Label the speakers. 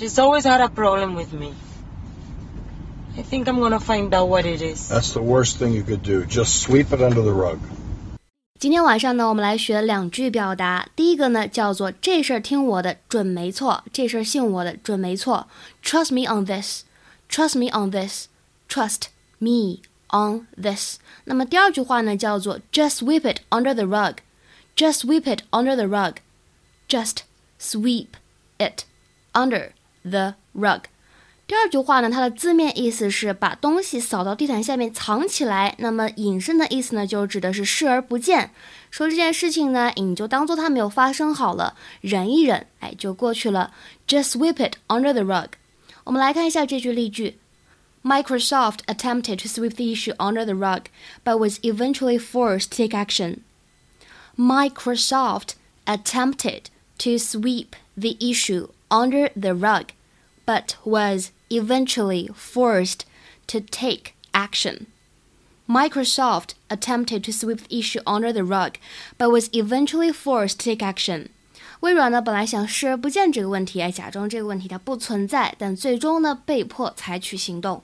Speaker 1: She's always had a problem with me. I think I'm gonna find out what it is.
Speaker 2: That's the worst thing you could do. Just sweep it under the rug.
Speaker 3: 今天晚上呢，我们来学两句表达。第一个呢，叫做这事儿听我的，准没错；这事儿信我的，准没错。Trust me on this. Trust me on this. Trust me on this. 那么第二句话呢，叫做 Just sweep it under the rug. Just sweep it under the rug. Just sweep it under the rug. 第二句话呢，它的字面意思是把东西扫到地毯下面藏起来。那么引申的意思呢，就指的是视而不见，说这件事情呢，你就当做它没有发生好了，忍一忍，哎，就过去了。Just sweep it under the rug。我们来看一下这句例句：Microsoft attempted to sweep the issue under the rug, but was eventually forced to take action. Microsoft attempted to sweep the issue under the rug, but was eventually forced to take action. Microsoft attempted to sweep the issue under the rug, but was eventually forced to take action. 微软呢本来想视而不见这个问题，哎，假装这个问题它不存在，但最终呢被迫采取行动。